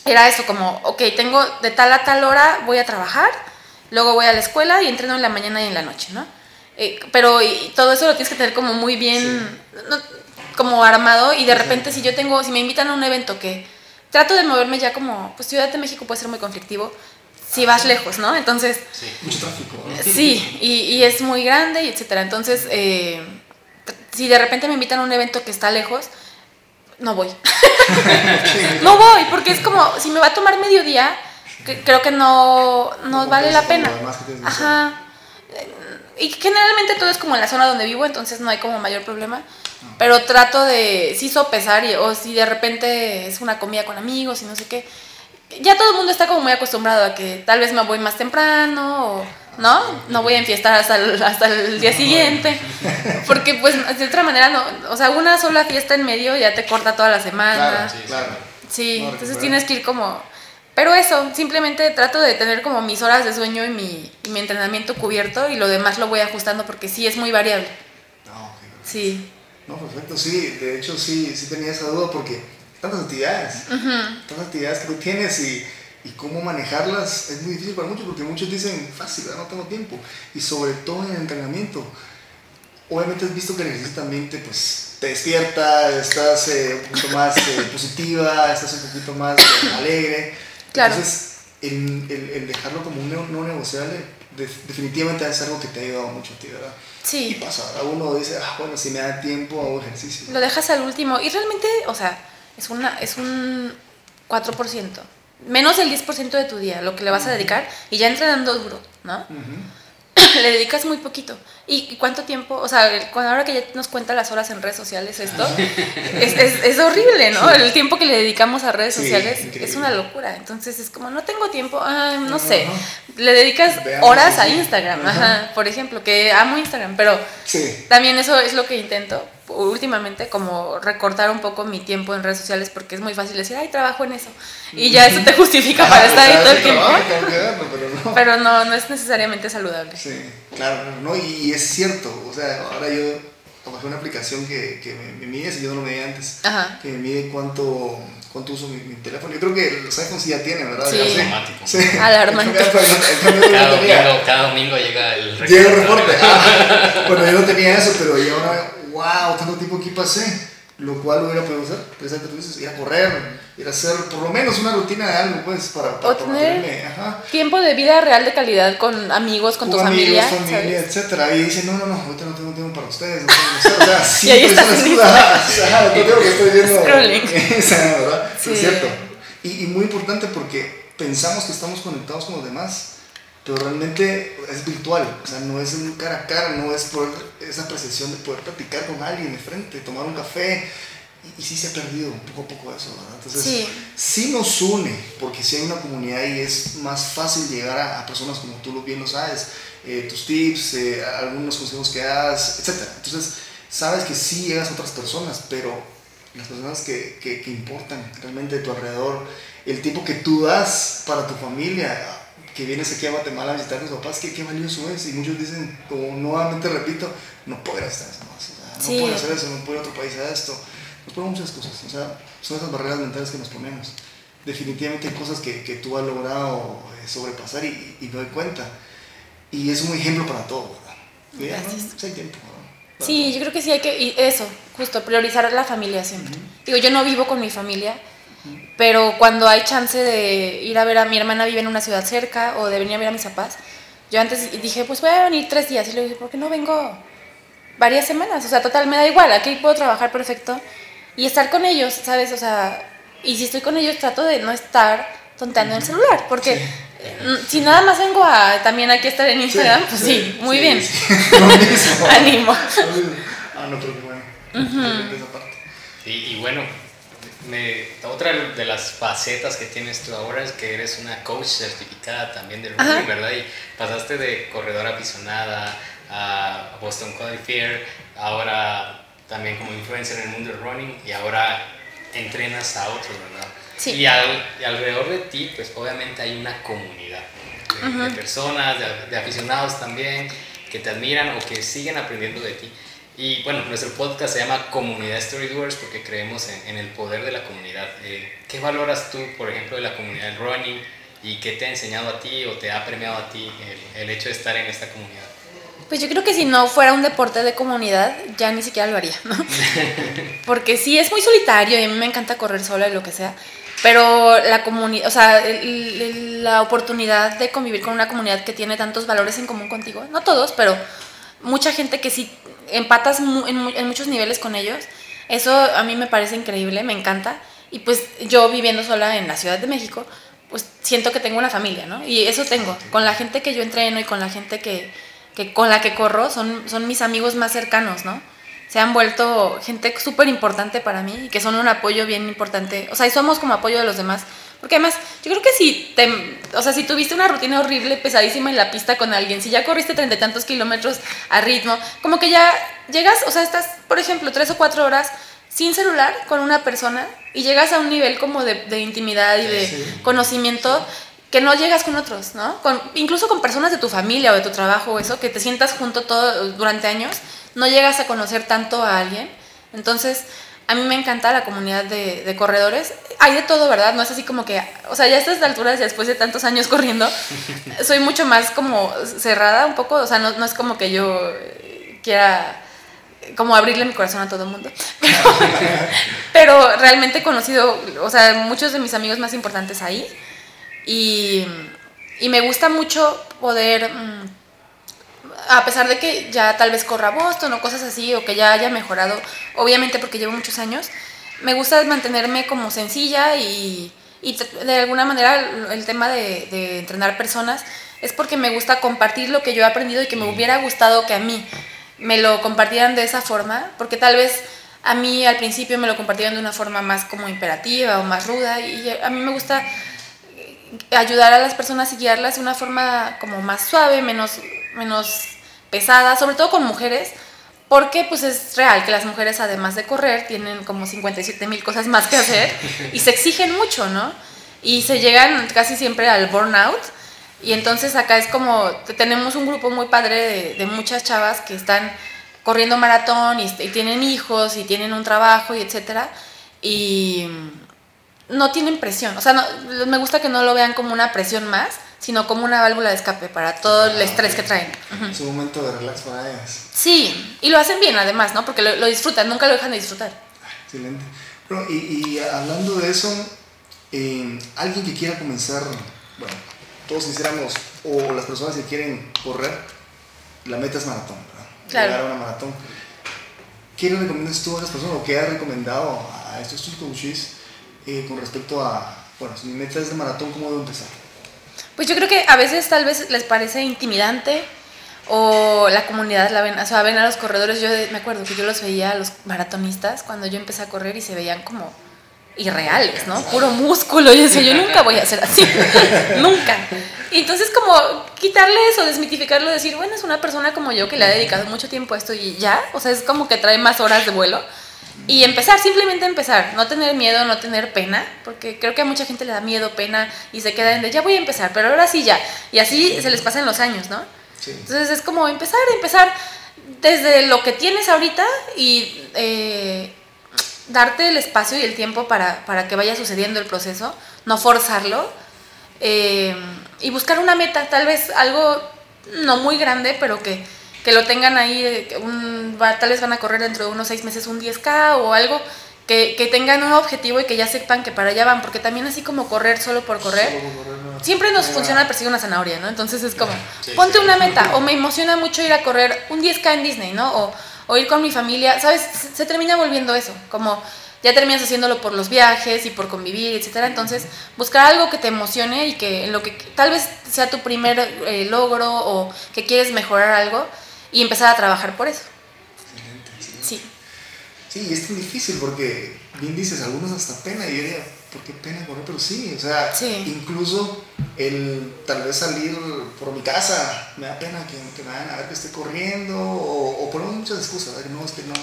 era eso, como, ok, tengo de tal a tal hora, voy a trabajar, luego voy a la escuela y entreno en la mañana y en la noche, ¿no? Eh, pero y todo eso lo tienes que tener como muy bien, no- como armado y de repente si yo tengo, si me invitan a un evento que trato de moverme ya como, pues Ciudad de México puede ser muy conflictivo si vas lejos, ¿no? Entonces, Sí. Mucho tráfico, ¿no? Sí, y, y es muy grande y etcétera. Entonces, eh, si de repente me invitan a un evento que está lejos, no voy. no voy, porque es como, si me va a tomar mediodía, que- creo que no, no vale la pena. Ajá. Eh, Y generalmente todo es como en la zona donde vivo, entonces no hay como mayor problema. Pero trato de sí sopesar, y, o si de repente es una comida con amigos y no sé qué. Ya todo el mundo está como muy acostumbrado a que tal vez me voy más temprano o no, no voy a enfiestar hasta el, hasta el día siguiente. Porque pues de otra manera no, o sea, una sola fiesta en medio ya te corta toda la semana. Claro, sí, claro. Sí, No, entonces tienes que ir como... Pero eso, simplemente trato de tener como mis horas de sueño y mi, y mi entrenamiento cubierto y lo demás lo voy ajustando porque sí es muy variable. No, ok, perfecto. Sí. No, perfecto, sí, de hecho sí, sí tenía esa duda porque tantas actividades, tantas actividades que tú tienes y, y cómo manejarlas es muy difícil para muchos porque muchos dicen fácil, no tengo tiempo y sobre todo en el entrenamiento. Obviamente has visto que el ejercicio también te, pues, te despierta, estás eh, un poquito más eh, positiva, estás un poquito más eh, alegre. Claro. Entonces, el, el- el dejarlo como un no negociable de- definitivamente es algo que te ha ayudado mucho a ti, ¿verdad? Y Sí, pasa, ¿verdad? uno dice, ah, bueno, si me da tiempo hago ejercicio. lo dejas al último y realmente, o sea, es, una, es un 4%. Menos del 10% de tu día, lo que le vas a dedicar y ya entrenando duro, ¿no? Ujú. le dedicas muy poquito. ¿Y cuánto tiempo? O sea, cuando ahora que ya nos cuenta las horas en redes sociales esto, es, es, es horrible, ¿no? El tiempo que le dedicamos a redes Sí, sociales increíble. es una locura. Entonces es como, no tengo tiempo, ah, no sé. Le dedicas Veamos horas a. Instagram, ajá, por ejemplo, que amo Instagram, pero Sí, también eso es lo que intento últimamente, como recortar un poco mi tiempo en redes sociales, porque es muy fácil decir, ay, trabajo en eso. Y ya eso te justifica para estar ahí todo el tiempo. Pero no. Pero no, no es necesariamente saludable. Sí, claro, no, y, es cierto, o sea, ahora yo bajé una aplicación que, que me, me mide, si yo no lo medía antes, Ajá. que me mide cuánto, cuánto uso mi, mi teléfono. Yo creo que los iPhones sí ya tienen, ¿verdad? Sí. Ya. Automático. Alarmante. Cada domingo, cada domingo llega el reporte. Llega el reporte. Ah, bueno, yo no tenía eso, pero yo ahora, wow, tanto tiempo aquí pasé. lo cual hubiera podido hacer, precisamente tú dices, ir a correr, ir a hacer por lo menos una rutina de algo, pues, para, para O tener ajá. tiempo de vida real de calidad con amigos, con tu Con familia. amigos, familia, ¿sabes? etcétera. Y dice, no, no, no, ahorita no tengo tiempo para ustedes. No tengo, o sea, ajá, yo creo que estoy viendo. Esa, ¿verdad? Sí. Es cierto. Y, y muy importante porque pensamos que estamos conectados con los demás, pero realmente es virtual. O sea, no es un cara a cara, no es por esa percepción de poder platicar con alguien de frente, tomar un café. Y, y sí se ha perdido un poco a poco eso, ¿verdad? Entonces, Sí. sí nos une, porque sí hay una comunidad y es más fácil llegar a, a personas como tú bien lo sabes, eh, tus tips, eh, algunos consejos que das, etc. Entonces, sabes que sí llegas a otras personas, pero las personas que, que, que importan realmente de tu alrededor, el tiempo que tú das para tu familia, que vienes aquí a Guatemala a visitar a tus papás, qué, qué valioso es. Y muchos dicen, como nuevamente repito, no puedo estar eso más, o sea, no Sí. puedo hacer eso, no puedo ir a otro país a esto. Nos ponemos muchas cosas, o sea, son esas barreras mentales que nos ponemos. Definitivamente hay cosas que, que tú has logrado eh, sobrepasar y, y me doy cuenta. Y es un ejemplo para todo, ¿verdad? Y ya, Gracias. ¿no? Hay tiempo, Sí, todo. yo creo que sí hay que, y eso, justo, priorizar la familia siempre. Digo, yo no vivo con mi familia, pero cuando hay chance de ir a ver a mi hermana vive en una ciudad cerca o de venir a ver a mis papás, yo antes dije, pues voy a venir tres días. Y le dije, ¿por qué no vengo varias semanas? O sea, total, me da igual, aquí puedo trabajar perfecto y estar con ellos, ¿sabes? O sea, y si estoy con ellos trato de no estar tonteando el celular, porque eh, si nada más vengo a también aquí estar en Instagram, pues sí, muy sí, bien. sí. Lo mismo. Ánimo. Ah, no, pero bueno. Parte. Y, y bueno, me- otra de las facetas que tienes tú ahora es que eres una coach certificada también del Ajá. running, ¿verdad? Y pasaste de corredora aficionada a Boston Qualifier, ahora también como influencer en el mundo del running y ahora entrenas a otros, ¿verdad? Sí. Y, al- y alrededor de ti, pues obviamente hay una comunidad de, de personas, de, de aficionados también, que te admiran o que siguen aprendiendo de ti. Y bueno, nuestro podcast se llama Comunidad Storydoers porque creemos en, en el poder de la comunidad. Eh, ¿Qué valoras tú, por ejemplo, de la comunidad del running y qué te ha enseñado a ti o te ha premiado a ti el, el hecho de estar en esta comunidad? Pues yo creo que si no fuera un deporte de comunidad, ya ni siquiera lo haría, ¿no? Porque sí, es muy solitario y a mí me encanta correr sola y lo que sea. Pero la comunidad, o sea, el- el- la oportunidad de convivir con una comunidad que tiene tantos valores en común contigo, no todos, pero mucha gente que sí empatas en muchos niveles con ellos, eso a mí me parece increíble, me encanta. Y pues yo viviendo sola en la Ciudad de México, pues siento que tengo una familia, ¿no? Y eso tengo. Con la gente que yo entreno y con la gente que, que con la que corro, son, son mis amigos más cercanos, ¿no? Se han vuelto gente súper importante para mí y que son un apoyo bien importante. O sea, y somos como apoyo de los demás. Porque además, yo creo que si te, o sea, si tuviste una rutina horrible, pesadísima en la pista con alguien, si ya corriste treinta y tantos kilómetros a ritmo, como que ya llegas, o sea, estás, por ejemplo, tres o cuatro horas sin celular con una persona y llegas a un nivel como de, de intimidad y de Sí. conocimiento que no llegas con otros, ¿no? Con, incluso con personas de tu familia o de tu trabajo o eso, que te sientas junto todo durante años, no llegas a conocer tanto a alguien. Entonces, a mí me encanta la comunidad de, de corredores. Hay de todo, ¿verdad? No es así como que, o sea, ya a estas alturas, ya después de tantos años corriendo, soy mucho más como cerrada un poco, o sea, no, no es como que yo quiera como abrirle mi corazón a todo el mundo. Pero, pero realmente he conocido, o sea, muchos de mis amigos más importantes ahí. Y, y me gusta mucho poder, mm, a pesar de que ya tal vez corra Boston o cosas así, o que ya haya mejorado, obviamente porque llevo muchos años, me gusta mantenerme como sencilla y, y de alguna manera el- el tema de, de entrenar personas es porque me gusta compartir lo que yo he aprendido y que me hubiera gustado que a mí me lo compartieran de esa forma, porque tal vez a mí al principio me lo compartieron de una forma más como imperativa o más ruda y a mí me gusta ayudar a las personas y guiarlas de una forma como más suave, menos, menos pesada, sobre todo con mujeres, porque pues es real que las mujeres además de correr tienen como 57 mil cosas más que hacer y se exigen mucho, ¿no? Y se llegan casi siempre al burnout. Y entonces acá es como, te- tenemos un grupo muy padre de, de muchas chavas que están corriendo maratón y, y tienen hijos y tienen un trabajo y etcétera. Y, no tienen presión. O sea, no- me gusta que no lo vean como una presión más, sino como una válvula de escape para todo el estrés que traen. Ujú. Es un momento de relax para ellas. Sí, y lo hacen bien además, ¿no? Porque lo, lo disfrutan, nunca lo dejan de disfrutar. Excelente. Bueno, y, y hablando de eso, eh, alguien que quiera comenzar, bueno, todos quisiéramos, o las personas que quieren correr, la meta es maratón, ¿verdad? Claro. Llegar a una maratón. ¿Qué le recomiendas tú a las personas o qué has recomendado a estos coaches eh, con respecto a, bueno, si mi meta es de maratón, ¿cómo debo empezar? Pues yo creo que a veces tal vez les parece intimidante o la comunidad la ven, o sea, ven a los corredores, yo me acuerdo que yo los veía a los maratonistas cuando yo empecé a correr y se veían como irreales, ¿no? Puro músculo. Yo decía, yo nunca voy a ser así. nunca. Entonces como quitarle eso, desmitificarlo, decir, bueno, es una persona como yo que le ha dedicado mucho tiempo a esto y ya, o sea, es como que trae más horas de vuelo. Y empezar, simplemente empezar, no tener miedo, no tener pena, porque creo que a mucha gente le da miedo, pena y se queda en de ya voy a empezar, pero ahora sí ya. Y así se les pasan los años, ¿no? Sí. Entonces es como empezar, empezar desde lo que tienes ahorita y eh, darte el espacio y el tiempo para, para, que vaya sucediendo el proceso, no forzarlo eh, y buscar una meta, tal vez algo no muy grande, pero que, que lo tengan ahí, un, tal vez van a correr dentro de unos seis meses un 10K o algo. Que, que, tengan un objetivo y que ya sepan que para allá van, porque también así como correr solo por correr, Solo por correr, no. siempre nos No, funciona perseguir una zanahoria, ¿no? Entonces es como, Sí, ponte sí. una meta, o me emociona mucho ir a correr un 10K en Disney, ¿no? O, o ir con mi familia, ¿sabes? Se, se termina volviendo eso, como ya terminas haciéndolo por los viajes y por convivir, etcétera. Entonces, buscar algo que te emocione y que en lo que tal vez sea tu primer eh, logro o que quieres mejorar algo y empezar a trabajar por eso. Excelente, excelente. Sí. Sí, y es tan difícil porque, bien dices, algunos hasta pena. Y yo diría, ¿por qué pena correr? Pero sí, o sea, Sí. incluso el tal vez salir por mi casa, me da pena que, que me vayan a ver que esté corriendo, o, o ponemos muchas excusas, que no, es que no,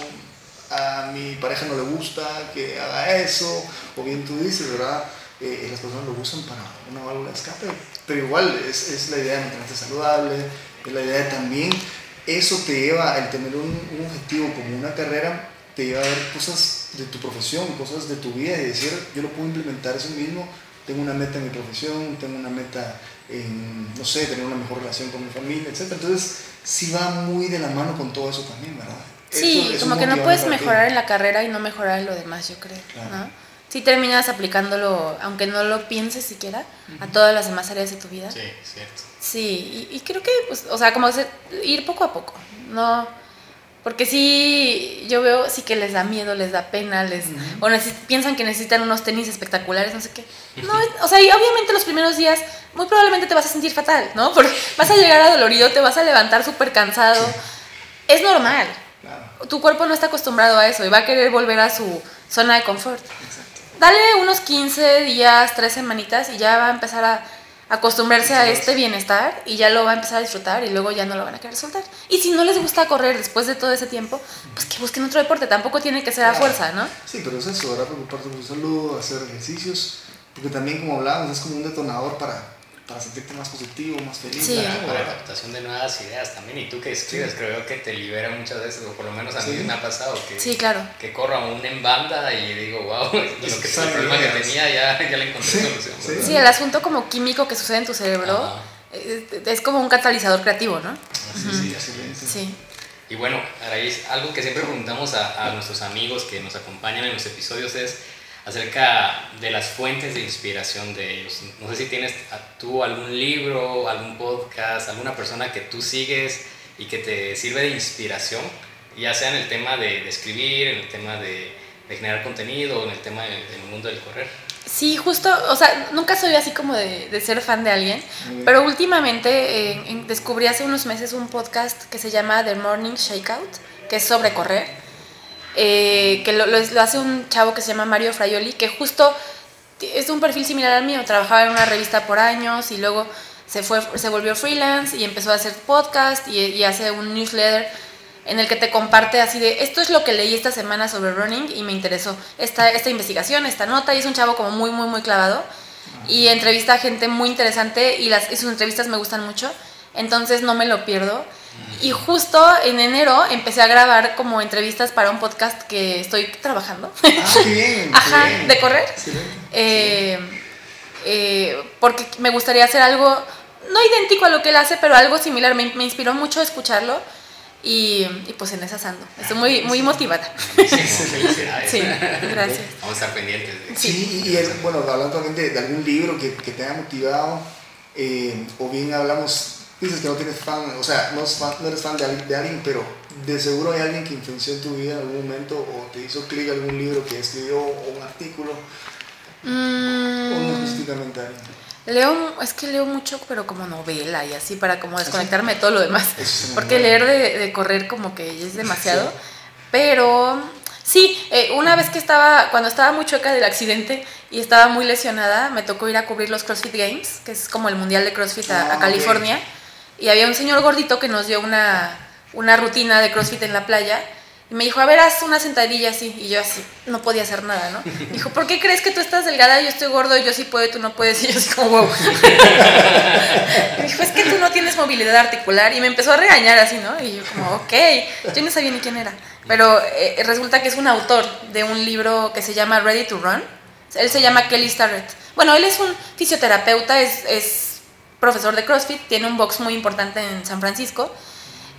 a mi pareja no le gusta que haga eso, o bien tú dices, ¿verdad? Eh, las personas lo usan para una válvula de escape, pero igual es, es la idea de mantenerte saludable, es la idea de también, eso te lleva, el tener un, un objetivo como una carrera, te lleva a ver cosas de tu profesión, cosas de tu vida y decir, yo lo puedo implementar eso mismo, tengo una meta en mi profesión, tengo una meta en, no sé, tener una mejor relación con mi familia, etc. Entonces, sí va muy de la mano con todo eso también, ¿verdad? Sí, como que no puedes mejorar en la carrera y no mejorar en lo demás, yo creo, Claro. ¿no? Sí terminas aplicándolo, aunque no lo pienses siquiera, a todas las demás áreas de tu vida. Sí, cierto. Sí, y, y creo que, pues, o sea, como ir poco a poco, no, porque sí, yo veo sí que les da miedo, les da pena, les, o neces- piensan que necesitan unos tenis espectaculares, no sé qué. No, o sea, y obviamente los primeros días muy probablemente te vas a sentir fatal, ¿no? Porque vas a llegar adolorido, te vas a levantar súper cansado. Es normal. Claro, Tu cuerpo no está acostumbrado a eso y va a querer volver a su zona de confort. exacto. Dale unos 15 días, 3 semanitas y ya va a empezar a acostumbrarse a este bienestar y ya lo va a empezar a disfrutar y luego ya no lo van a querer soltar. Y si no les gusta correr después de todo ese tiempo, pues que busquen otro deporte, tampoco tiene que ser a fuerza, ¿no? Sí, pero es eso, ¿verdad? Preocuparte por tu salud, hacer ejercicios, porque también, como hablábamos, es como un detonador para, para sentirte más positivo, más feliz. Sí. Para, ¿no? para la captación de nuevas ideas también. Y tú que escribes, creo que te libera muchas veces, o por lo menos a mí Sí. me ha pasado que, Sí, claro. que corro aún en banda y digo, wow, lo que el Salen problema que tenía ya, ya le encontré Sí, solución. sí. el asunto como químico que sucede en tu cerebro Ajá. es, es como un catalizador creativo, ¿no? Sí, sí, excelente. Sí. Y bueno, Araíz, algo que siempre preguntamos a, a nuestros amigos que nos acompañan en los episodios es acerca de las fuentes de inspiración de ellos. No sé si tienes a- tú algún libro, algún podcast, alguna persona que tú sigues y que te sirve de inspiración, ya sea en el tema de, de escribir, en el tema de, de generar contenido, en el tema de- del mundo del correr. Sí, justo, o sea, nunca soy así como de, de ser fan de alguien, pero últimamente eh, descubrí hace unos meses un podcast que se llama The Morning Shakeout, que es sobre correr, eh, que lo, hace un chavo que se llama Mario Fraioli, que justo es un perfil similar al mío, trabajaba en una revista por años y luego se, fue, se volvió freelance y empezó a hacer podcast y, y hace un newsletter en el que te comparte así de esto es lo que leí esta semana sobre running y me interesó. Esta, esta investigación, esta nota y es un chavo como muy muy muy clavado. Y entrevista a gente muy interesante y sus entrevistas me gustan mucho, entonces no me lo pierdo. Y justo en enero empecé a grabar como entrevistas para un podcast que estoy trabajando. Ah, qué bien. Ajá, bien. de correr. Eh, eh, porque me gustaría hacer algo, no idéntico a lo que él hace, pero algo similar. Me, me inspiró mucho escucharlo. Y, y pues en esas ando. Estoy muy, muy motivada. Sí, felicidades. Sí, gracias. Vamos a estar pendientes. de- Sí, y es, bueno, hablando también de, de algún libro que, que te haya motivado, eh, o bien hablamos, dices que no tienes fan, o sea, no, es fan- no eres fan de, de alguien, pero de seguro hay alguien que influenció en tu vida en algún momento, o te hizo clic algún libro que escribió, o un artículo, o no Mm, específicamente alguien. leo, es que leo mucho, pero como novela y así, para como desconectarme de todo lo demás. Porque leer de, de correr como que es demasiado. Pero sí, eh, una vez que estaba, cuando estaba muy chueca del accidente y estaba muy lesionada, me tocó ir a cubrir los CrossFit Games, que es como el mundial de CrossFit a, a Ah, ok. Y había un señor gordito que nos dio una, una rutina de CrossFit en la playa. Y me dijo, a ver, haz una sentadilla así. Y yo así, no podía hacer nada, ¿no? Dijo, ¿por qué crees que tú estás delgada y yo estoy gordo y yo sí puedo tú no puedes? Y yo así como, wow. me dijo, es que tú no tienes movilidad articular. Y me empezó a regañar así, ¿no? Y yo como, ok. Yo no sabía ni quién era. Pero eh, resulta que es un autor de un libro que se llama Ready to Run. Él se llama Kelly Starrett. Bueno, él es un fisioterapeuta, es, es profesor de CrossFit, tiene un box muy importante en San Francisco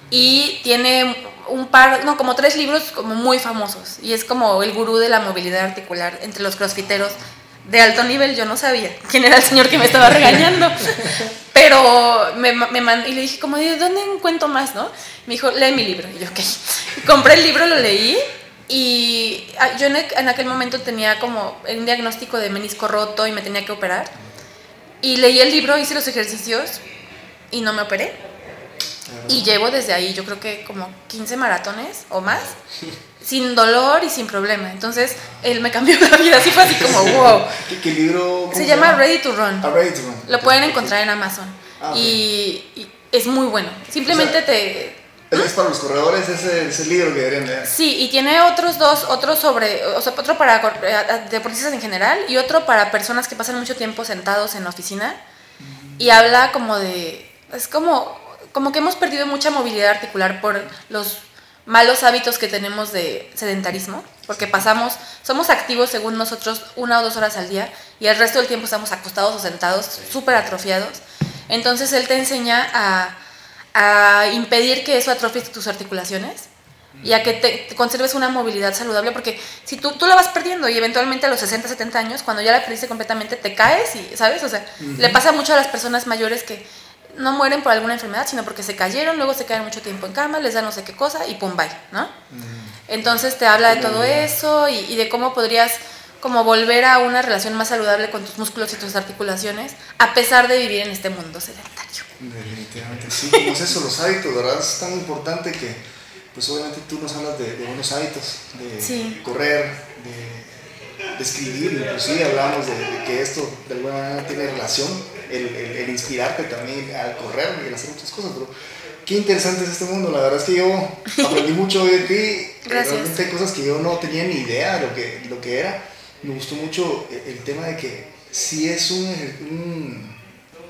y tiene un par, no, como tres libros como muy famosos y es como el gurú de la movilidad articular entre los crossfiteros de alto nivel. Yo no sabía quién era el señor que me estaba regañando, pero me, me mandó y le dije como, ¿de dónde encuentro más, no? Me dijo, lee mi libro. Y yo, ok. Compré el libro, lo leí y ah, yo en, aqu- en aquel momento tenía como un diagnóstico de menisco roto y me tenía que operar. Y leí el libro, hice los ejercicios y no me operé. Y llevo desde ahí, yo creo que como 15 maratones o más, sin dolor y sin problema. Entonces, él me cambió la vida, así fue así como, wow. ¿Qué, qué libro? Se llama Ready to Run. Ah, Ready to Run. Lo pueden encontrar en Amazon. Ah, y, y es muy bueno. Simplemente O sea, te... Es para los corredores, ese es el libro que deberían leer. Sí, y tiene otros dos, otro sobre, o sea, otro para eh, deportistas en general y otro para personas que pasan mucho tiempo sentados en la oficina. Y habla como de, es como, como que hemos perdido mucha movilidad articular por los malos hábitos que tenemos de sedentarismo, porque pasamos, somos activos según nosotros una o dos horas al día y el resto del tiempo estamos acostados o sentados, súper atrofiados. Entonces él te enseña a, a impedir que eso atrofie tus articulaciones y a que te, te conserves una movilidad saludable, porque si tú, tú la vas perdiendo y eventualmente a los 60, 70 años, cuando ya la perdiste completamente, te caes y, ¿sabes? O sea, le pasa mucho a las personas mayores que no mueren por alguna enfermedad, sino porque se cayeron, luego se quedan mucho tiempo en cama, les da no sé qué cosa y pum, bye, ¿no? Entonces te habla de todo eso y, y de cómo podrías como volver a una relación más saludable con tus músculos y tus articulaciones, a pesar de vivir en este mundo sedentario. Definitivamente, sí, como es eso, los hábitos, ¿verdad? Es tan importante que, pues obviamente tú nos hablas de, de buenos hábitos, de Sí. correr, de, de escribir, inclusive hablamos de, de que esto de alguna manera tiene relación, el, el- el inspirarte también al correr y al hacer muchas cosas, pero qué interesante es este mundo, la verdad es que yo aprendí mucho de ti, Gracias. realmente hay cosas que yo no tenía ni idea de lo que, lo que era, me gustó mucho el, el tema de que si es un, un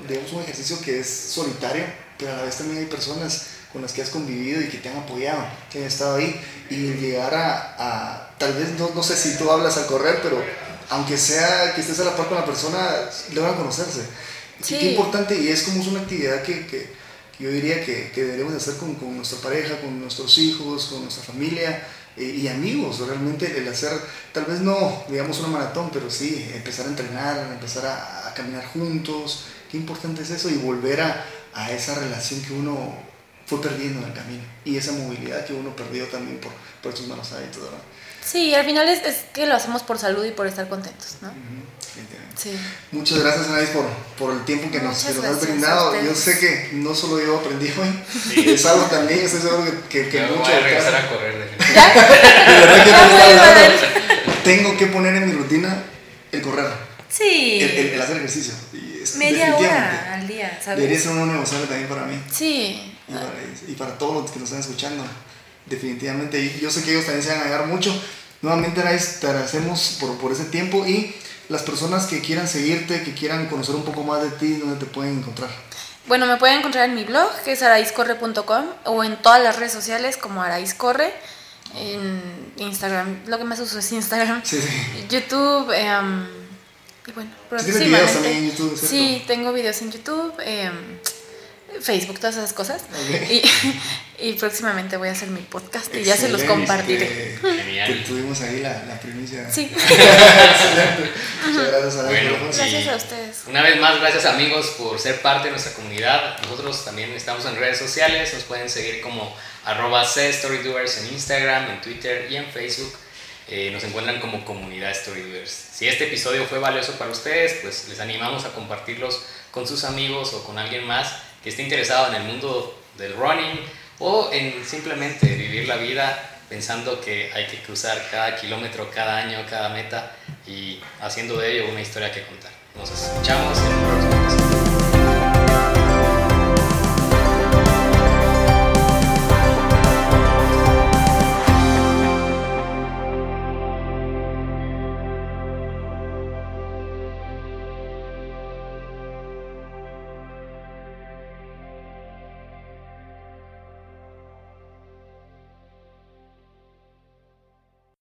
digamos, un ejercicio que es solitario, pero a la vez también hay personas con las que has convivido y que te han apoyado, que han estado ahí, y llegar a, a- tal vez, no, no sé si tú hablas al correr, pero aunque sea que estés a la par con la persona, logran conocerse. Sí. Sí. Qué importante, y es como es una actividad que, que- yo diría que, que deberíamos hacer con, con nuestra pareja, con nuestros hijos, con nuestra familia y amigos, realmente el hacer, tal vez no, digamos, una maratón, pero sí, empezar a entrenar, empezar a, caminar juntos, qué importante es eso y volver a, a esa relación que uno fue perdiendo en el camino y esa movilidad que uno perdió también por, por estos malos hábitos, ¿verdad? Sí, al final es, es que lo hacemos por salud y por estar contentos, ¿no? Sí. Muchas gracias, Anaís, por, por el tiempo que nos, que nos has brindado. Yo sé que no solo yo aprendí hoy, Sí. es algo también, estoy seguro que, que, que Yo mucho voy a regresar a correr. de verdad. Tengo que poner en mi rutina el correr, Sí. el, el- el hacer ejercicio. Y es- Media hora al día, Debería ¿sabes? ser uno negociable también para mí Sí. y para, y para todos los que nos están escuchando. Definitivamente. Y yo sé que ellos también se van a ayudar mucho. Nuevamente, te agradecemos por, por ese tiempo y las personas que quieran seguirte, que quieran conocer un poco más de ti, ¿dónde te pueden encontrar? Bueno, me pueden encontrar en mi blog, que es araizcorre.com, o en todas las redes sociales como araizcorre. En Instagram, lo que más uso es Instagram. Sí, sí. YouTube, em, y bueno, Sí, videos también en YouTube, ¿cierto? Sí, tengo videos en YouTube. em, Facebook, todas esas cosas. Y, y próximamente voy a hacer mi podcast y ya se los compartiré. Que, tuvimos ahí la, la primicia. Sí, Excelente. Muchas gracias a Bueno, todos. gracias a ustedes. Una vez más, gracias amigos por ser parte de nuestra comunidad. Nosotros también estamos en redes sociales, nos pueden seguir como arroba Storydoers en Instagram, en Twitter y en Facebook. Eh, nos encuentran como comunidad Storydoers. Si este episodio fue valioso para ustedes, pues les animamos a compartirlos con sus amigos o con alguien más que esté interesado en el mundo del running o en simplemente vivir la vida pensando que hay que cruzar cada kilómetro, cada año, cada meta y haciendo de ello una historia que contar. Nos escuchamos en el próximo